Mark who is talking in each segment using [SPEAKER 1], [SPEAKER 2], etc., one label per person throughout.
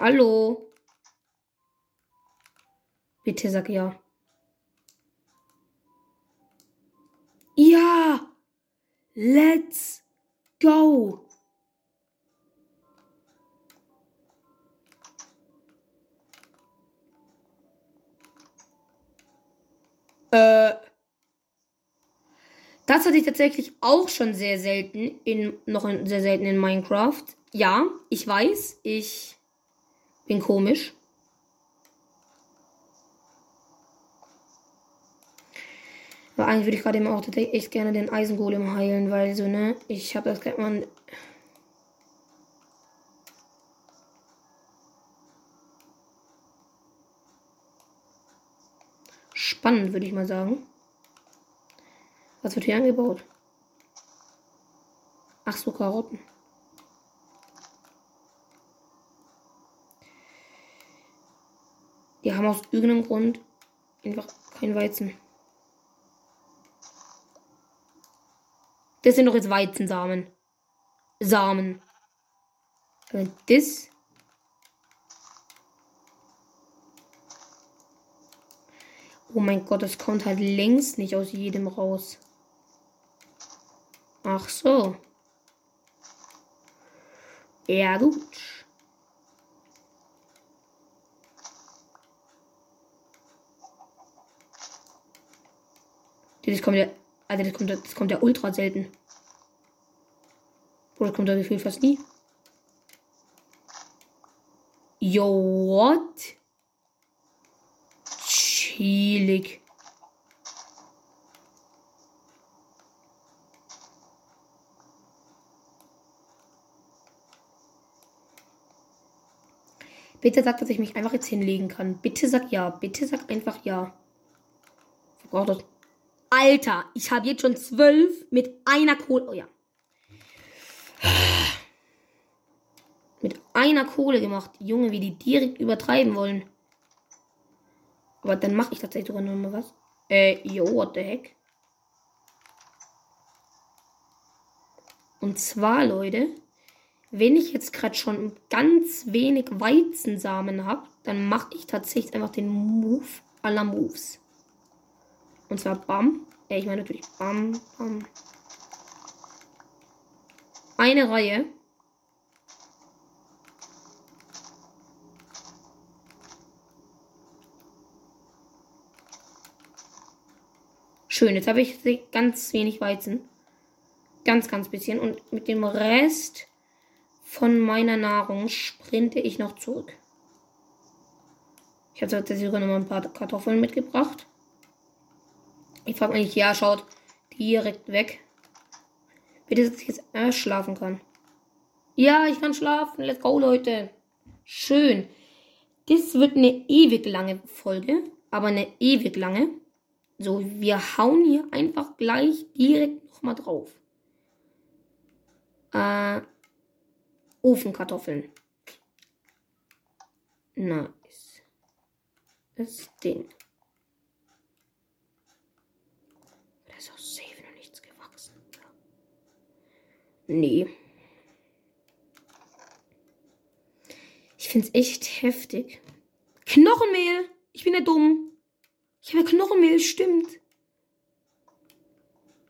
[SPEAKER 1] Hallo. Bitte sag ja. Ja. Let's go. Äh. Das hatte ich tatsächlich auch schon sehr selten in noch in, sehr selten in Minecraft. Ja, ich weiß, ich bin komisch. Aber eigentlich würde ich gerade eben auch echt gerne den Eisengolem heilen, weil so, ne, ich habe das gerade mal. Spannend, würde ich mal sagen. Was wird hier angebaut? Ach so, Karotten. Die haben aus irgendeinem Grund einfach kein Weizen. Das sind doch jetzt Weizensamen. Samen. Und das. Oh mein Gott, das kommt halt längst nicht aus jedem raus. Ach so. Ja, gut. Das kommt ja, also das kommt, das kommt ja ultra selten. Oder kommt da gefühlt fast nie. Yo, what? Chillig. Bitte sag, dass ich mich einfach jetzt hinlegen kann. Bitte sag ja. Bitte sag einfach ja. Verbraucht. Alter, ich habe jetzt schon zwölf mit einer Kohle. Oh ja. Mit einer Kohle gemacht. Junge, wie die direkt übertreiben wollen. Aber dann mache ich tatsächlich sogar noch mal was. Äh, yo, what the heck? Und zwar, Leute, wenn ich jetzt gerade schon ganz wenig Weizensamen habe, dann mache ich tatsächlich einfach den Move aller Moves. Und zwar Bam. Äh, ich meine natürlich Bam, Bam. Eine Reihe. Schön, jetzt habe ich ganz wenig Weizen. Ganz, ganz bisschen. Und mit dem Rest von meiner Nahrung sprinte ich noch zurück. Ich habe tatsächlich sogar noch ein paar Kartoffeln mitgebracht. Ich frage mich, ja, schaut direkt weg. Bitte, dass ich jetzt erst schlafen kann. Ja, ich kann schlafen. Let's go, Leute. Schön. Das wird eine ewig lange Folge, aber eine ewig lange. So, wir hauen hier einfach gleich direkt nochmal drauf. Äh, Ofenkartoffeln. Nice. Das Ding. Da ist auch safe noch nichts gewachsen. Nee. Ich find's echt heftig. Knochenmehl! Ich bin ja dumm. Ich habe Knochenmehl, stimmt.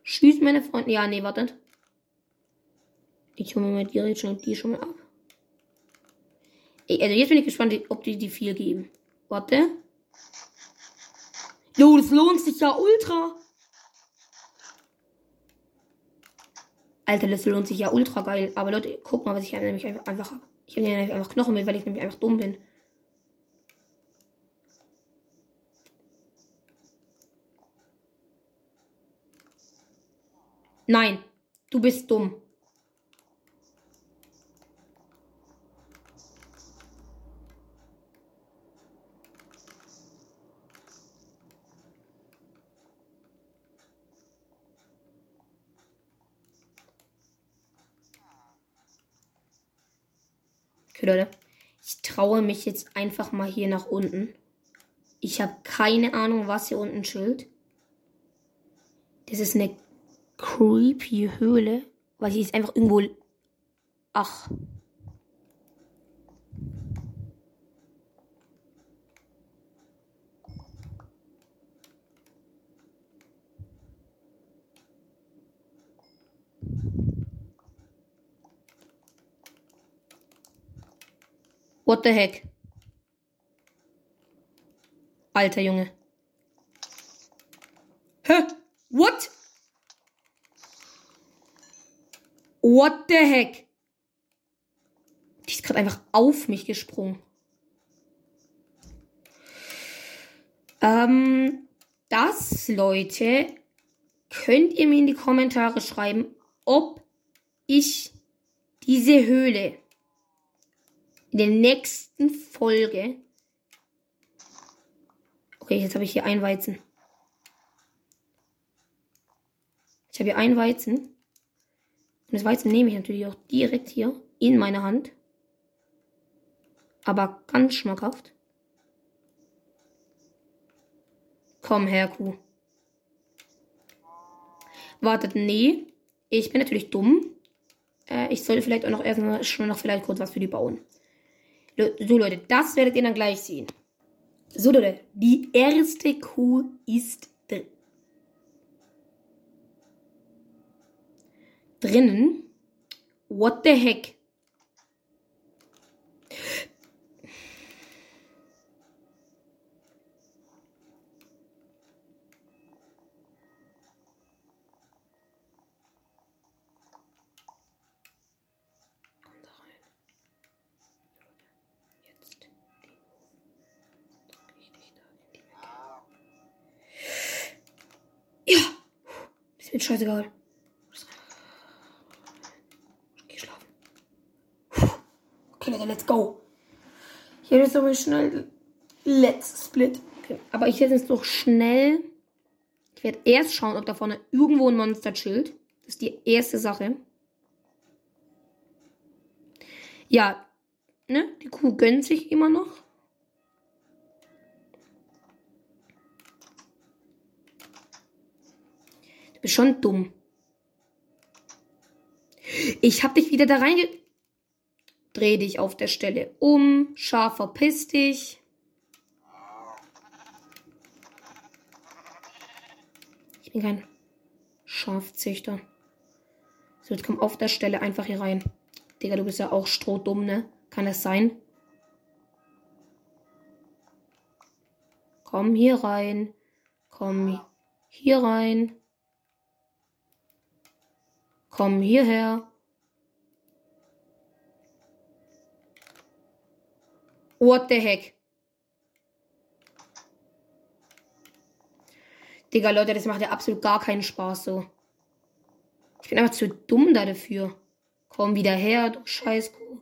[SPEAKER 1] Schießt meine Freunde. Ja, nee, wartet. Ich hole mir mal die Rätsel und die schon mal ab. Ey, also jetzt bin ich gespannt, ob die die 4 geben. Warte. Jo, das lohnt sich ja ultra. Alter, das lohnt sich ja ultra geil. Aber Leute, guck mal, was ich nämlich einfach, habe. Ich habe nämlich einfach Knochen mit, weil ich nämlich einfach dumm bin. Nein, du bist dumm. Okay, Leute. Ich traue mich jetzt einfach mal hier nach unten. Ich habe keine Ahnung, was hier unten chillt. Das ist eine creepy Höhle. Weil sie ist einfach irgendwo. Ach. What the heck? Alter Junge. Hä? What? What the heck? Die ist gerade einfach auf mich gesprungen. Ähm, das, Leute, könnt ihr mir in die Kommentare schreiben, ob ich diese Höhle in der nächsten Folge. Okay, jetzt habe ich hier ein Weizen. Ich habe hier ein Weizen. Und das Weizen nehme ich natürlich auch direkt hier in meine Hand. Aber ganz schmackhaft. Komm her, Kuh. Wartet, nee. Ich bin natürlich dumm. Äh, ich sollte vielleicht auch noch erstmal schon noch vielleicht kurz was für die bauen. So, Leute, das werdet ihr dann gleich sehen. So, Leute, die erste Kuh ist drin. Drinnen. What the heck? Ist scheißegal. Geh schlafen. Okay, Leute, let's go. Hier ist aber schnell. Let's split. Okay. Aber ich werde jetzt doch schnell. Ich werde erst schauen, ob da vorne irgendwo ein Monster chillt. Das ist die erste Sache. Ja, ne? Die Kuh gönnt sich immer noch. Bist schon dumm. Ich hab dich wieder da reinge... Dreh dich auf der Stelle um. Schaf, verpiss dich. Ich bin kein Schafzüchter. So, jetzt komm auf der Stelle einfach hier rein. Digga, du bist ja auch strohdumm, ne? Kann das sein? Komm hier rein. Komm hier rein. Komm hierher. What the heck? Digga, Leute, das macht ja absolut gar keinen Spaß so. Ich bin einfach zu dumm da dafür. Komm wieder her, du Scheißkuh.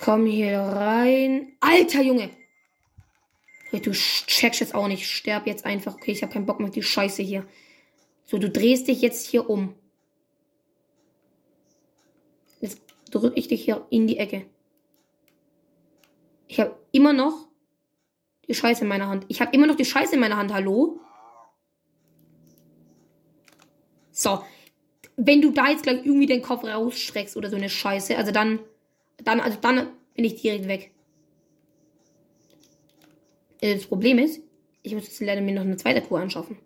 [SPEAKER 1] Komm hier rein. Alter Junge! Du checkst jetzt auch nicht. Sterb jetzt einfach. Okay, ich habe keinen Bock mehr auf die Scheiße hier. So, du drehst dich jetzt hier um. Jetzt drücke ich dich hier in die Ecke. Ich habe immer noch die Scheiße in meiner Hand. Ich habe immer noch die Scheiße in meiner Hand. Hallo? So. Wenn du da jetzt gleich irgendwie den Kopf rausschreckst oder so eine Scheiße, also dann, dann, also dann bin ich direkt weg. Das Problem ist, ich muss jetzt leider mir noch eine zweite Kuh anschaffen.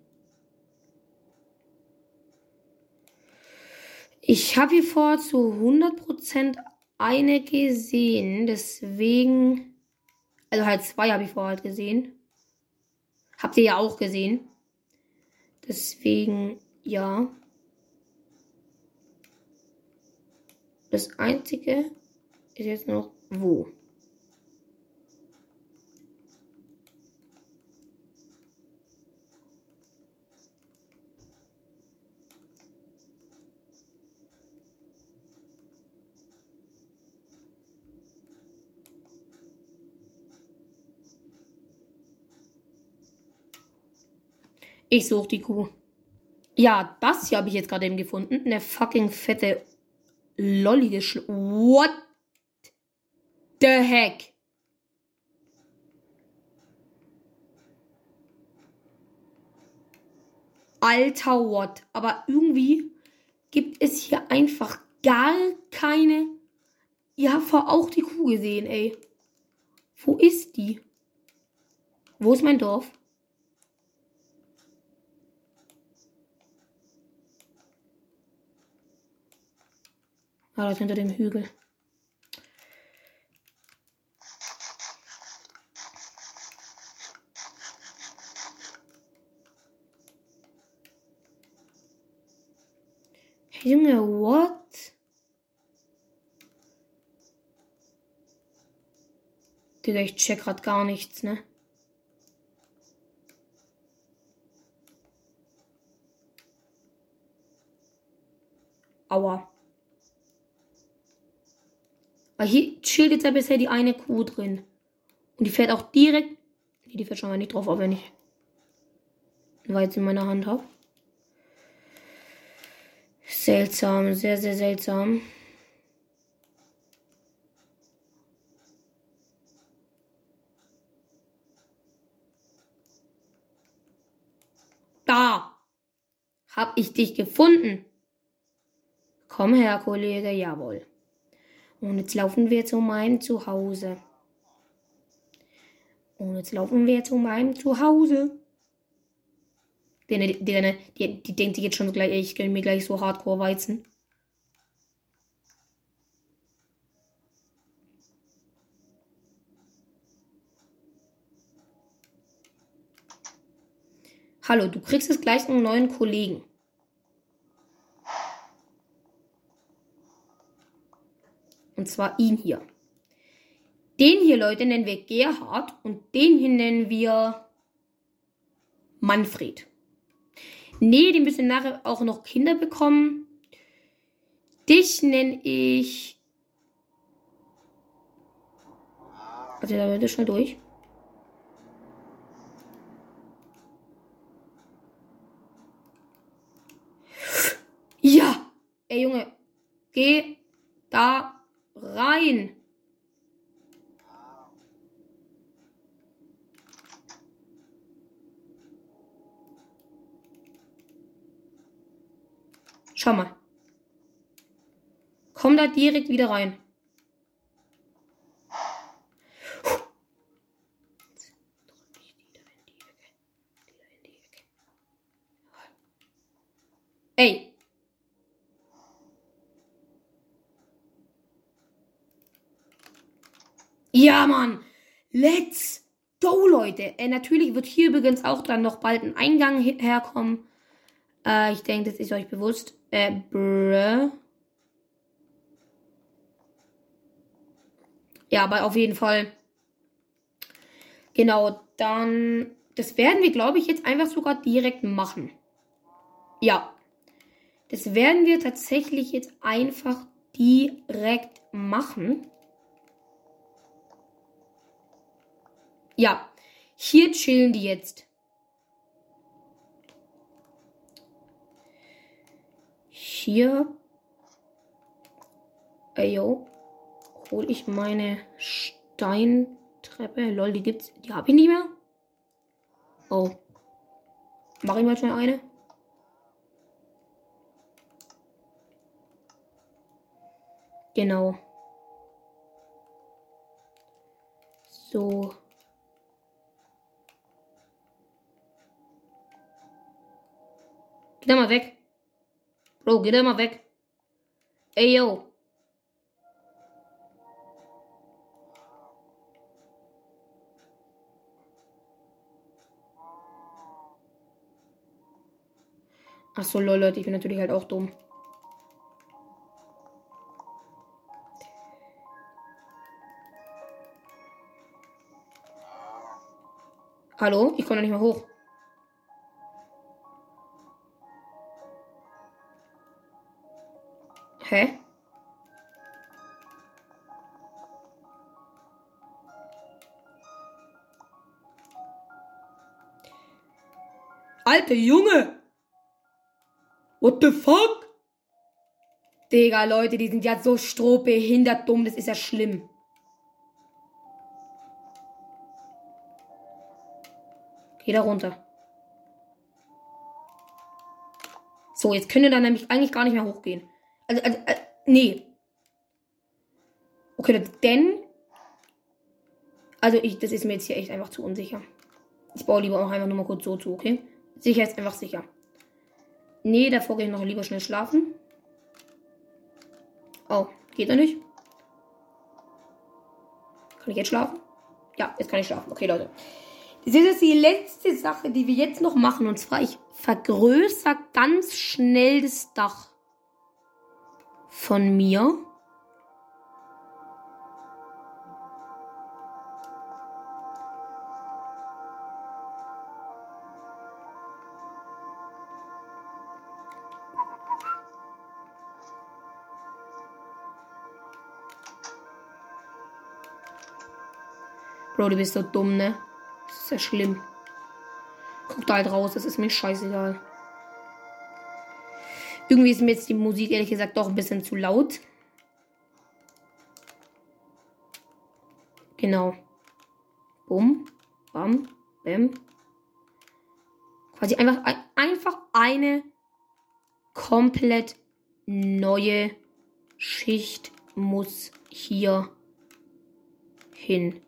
[SPEAKER 1] Ich habe hier vor zu 100% eine gesehen. Deswegen. Also halt zwei habe ich vorher halt gesehen. Habt ihr ja auch gesehen. Deswegen, ja. Das einzige ist jetzt noch wo. Ich suche die Kuh. Ja, das hier habe ich jetzt gerade eben gefunden. Eine fucking fette lollige Schl What the heck? Alter What. Aber irgendwie gibt es hier einfach gar keine. Ihr habt vor auch die Kuh gesehen, ey. Wo ist die? Wo ist mein Dorf? Ah, dort hinter dem Hügel. Hey, Junge, what? Digga, ich check grad gar nichts, ne? Aua. Weil hier chillt jetzt ja bisher die eine Kuh drin. Und die fährt auch direkt. Nee, die fährt schon mal nicht drauf, auch wenn ich Weizen in meiner Hand habe. Seltsam, sehr, sehr seltsam. Da hab ich dich gefunden. Komm her, Kollege, jawohl. Und jetzt laufen wir zu meinem Zuhause. Und jetzt laufen wir zu meinem Zuhause. Die, die, die, die, denkt sich jetzt schon gleich, ich gönne mir gleich so Hardcore-Weizen. Hallo, du kriegst jetzt gleich einen neuen Kollegen. Und zwar ihn hier. Den hier, Leute, nennen wir Gerhard und den hier nennen wir Manfred. Nee, die müssen nachher auch noch Kinder bekommen. Dich nenne ich. Also da wird schnell durch. Ja! Ey Junge, geh da rein. Schau mal. Komm da direkt wieder rein. Ey. Ja, Mann. Let's go, Leute. Äh, natürlich wird hier übrigens auch dann noch bald ein Eingang herkommen. Äh, ich denke, das ist euch bewusst. Äh, brr. Ja, aber auf jeden Fall. Genau, dann. Das werden wir, glaube ich, jetzt einfach sogar direkt machen. Ja. Das werden wir tatsächlich jetzt einfach direkt machen. Ja. Hier chillen die jetzt. hier. Ey. Hol ich meine Steintreppe. Lol, die gibt's. Die habe ich nicht mehr. Oh. Mach ich mal schnell eine. Genau. So. Geh da mal weg. Bro, geh da mal weg. Ey, yo. Achso, lol, Leute, ich bin natürlich halt auch dumm. Hallo? Ich komme nicht mehr hoch. Hä? Alter Junge! What the fuck? Digga, Leute, die sind ja so strohbehindert dumm, das ist ja schlimm. Geh da runter. So, jetzt können wir dann nämlich eigentlich gar nicht mehr hochgehen. Also, also, äh, nee. Okay, denn. Also, ich, das ist mir jetzt hier echt einfach zu unsicher. Ich baue lieber auch einfach nur mal kurz so zu, okay? Sicher ist einfach sicher. Nee, davor gehe ich noch lieber schnell schlafen. Oh, geht er nicht? Kann ich jetzt schlafen? Ja, jetzt kann ich schlafen. Okay, Leute. Das ist jetzt die letzte Sache, die wir jetzt noch machen. Und zwar, ich vergrößere ganz schnell das Dach. Von mir. Bro, du bist so dumm, ne? Das ist ja schlimm. Guck da halt raus, das ist mir scheißegal. Irgendwie ist mir jetzt die Musik ehrlich gesagt doch ein bisschen zu laut. Genau. Bum, bam, bam. Quasi einfach, einfach eine komplett neue Schicht muss hier hin.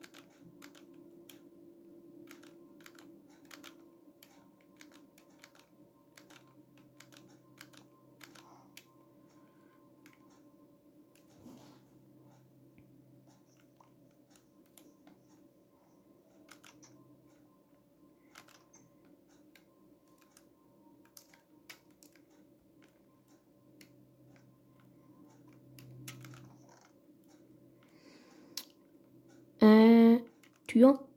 [SPEAKER 1] Tür.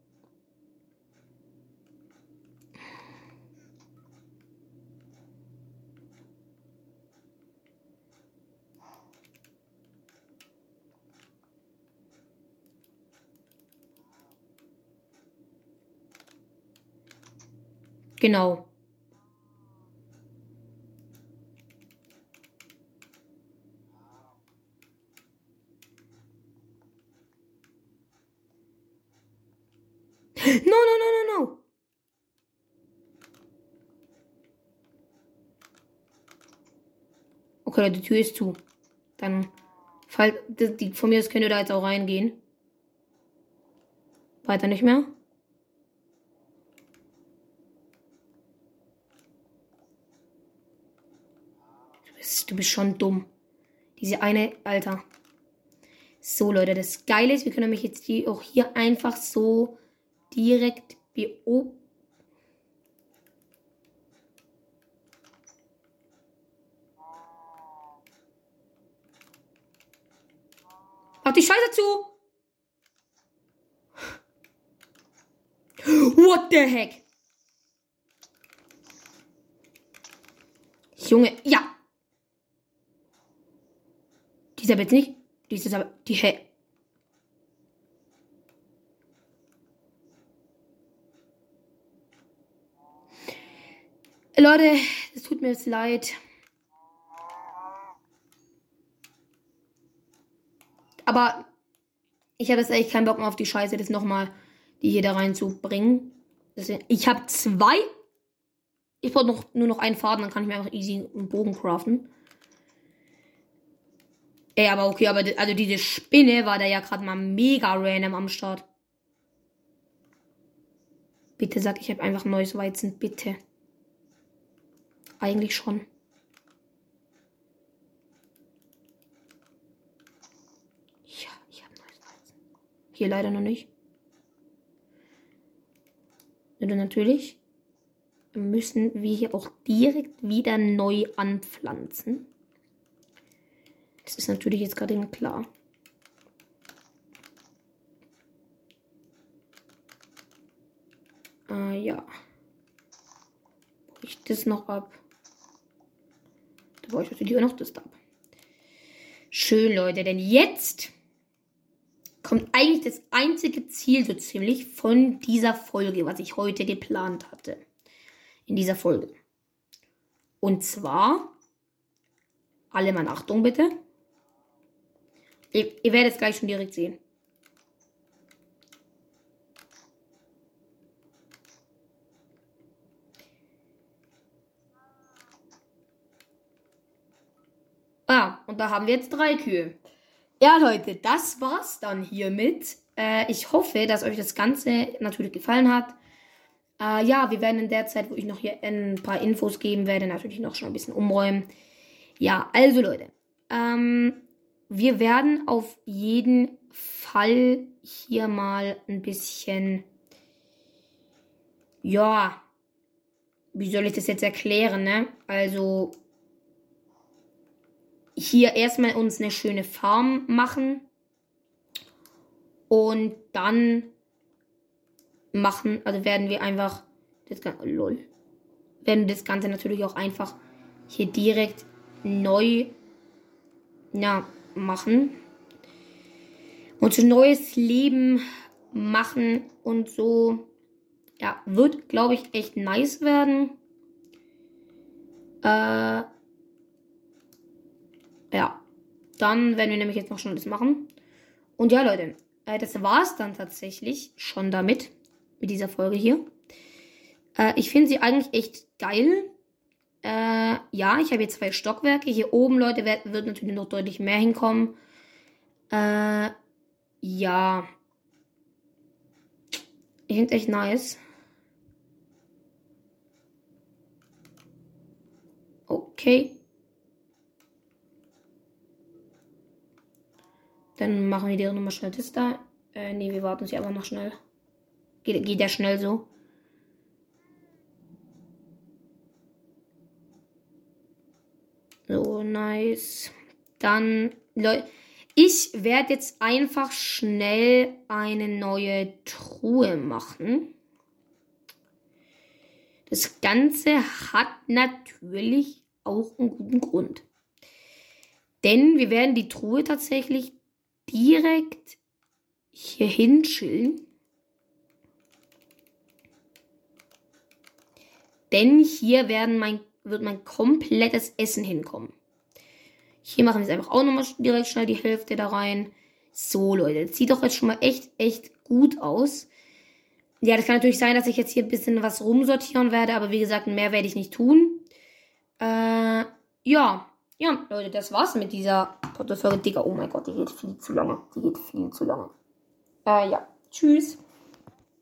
[SPEAKER 1] Genau. Okay, die Tür ist zu. Dann, fall, die, von mir aus könnt ihr da jetzt auch reingehen. Weiter nicht mehr. Du bist, du bist schon dumm. Diese eine, Alter. So, Leute, das Geile ist, wir können nämlich jetzt die auch hier einfach so direkt beobachten. Mach die Scheiße zu! What the heck? Junge, ja! Dieser bitte nicht. Dieses aber. Die Hä? Leute, es tut mir jetzt leid. Aber ich habe jetzt echt keinen Bock mehr auf die Scheiße, das nochmal die hier da reinzubringen. Ich habe zwei. Ich brauche noch, nur noch einen Faden, dann kann ich mir einfach easy einen Bogen craften. Ey, aber okay, aber also diese Spinne war da ja gerade mal mega random am Start. Bitte sag, ich habe einfach neues Weizen, bitte. Eigentlich schon. Ja, ich habe neues Weizen. Hier leider noch nicht. Und natürlich müssen wir hier auch direkt wieder neu anpflanzen. Das ist natürlich jetzt gerade klar. Ah ja. Ich das noch ab. Da brauche ich natürlich auch noch das ab. Schön, Leute, denn jetzt kommt eigentlich das einzige Ziel so ziemlich von dieser Folge, was ich heute geplant hatte. In dieser Folge. Und zwar, alle mal Achtung bitte. Ihr, ihr werdet es gleich schon direkt sehen. Ah, und da haben wir jetzt drei Kühe. Ja, Leute, das war's dann hiermit. Äh, ich hoffe, dass euch das Ganze natürlich gefallen hat. Äh, ja, wir werden in der Zeit, wo ich noch hier ein paar Infos geben werde, natürlich noch schon ein bisschen umräumen. Ja, also Leute, ähm, wir werden auf jeden Fall hier mal ein bisschen, ja, wie soll ich das jetzt erklären, ne? Also, hier erstmal uns eine schöne Farm machen. Und dann machen, also werden wir einfach das Ganze, lol, werden das Ganze natürlich auch einfach hier direkt neu ja, machen. Und so neues Leben machen und so. Ja, wird, glaube ich, echt nice werden. Äh, ja. Dann werden wir nämlich jetzt noch schon das machen. Und ja, Leute, äh, das war es dann tatsächlich schon damit. Mit dieser Folge hier. Äh, ich finde sie eigentlich echt geil. Äh, ja, ich habe hier zwei Stockwerke. Hier oben, Leute, wird, wird natürlich noch deutlich mehr hinkommen. Äh, ja. Ich finde echt nice. Okay. Dann machen wir die nochmal schnell da. Äh, nee, wir warten sie aber noch schnell. Geht, geht ja schnell so. So, nice. Dann, Leute, ich werde jetzt einfach schnell eine neue Truhe machen. Das Ganze hat natürlich auch einen guten Grund. Denn wir werden die Truhe tatsächlich direkt hier hinschillen. Denn hier werden mein, wird mein komplettes Essen hinkommen. Hier machen wir es einfach auch nochmal direkt schnell die Hälfte da rein. So, Leute, das sieht doch jetzt schon mal echt, echt gut aus. Ja, das kann natürlich sein, dass ich jetzt hier ein bisschen was rumsortieren werde, aber wie gesagt, mehr werde ich nicht tun. Äh, ja. Ja, Leute, das war's mit dieser Podcast-Folge. Digga, oh mein Gott, die geht viel zu lange. Die geht viel zu lange. Äh, ja. Tschüss.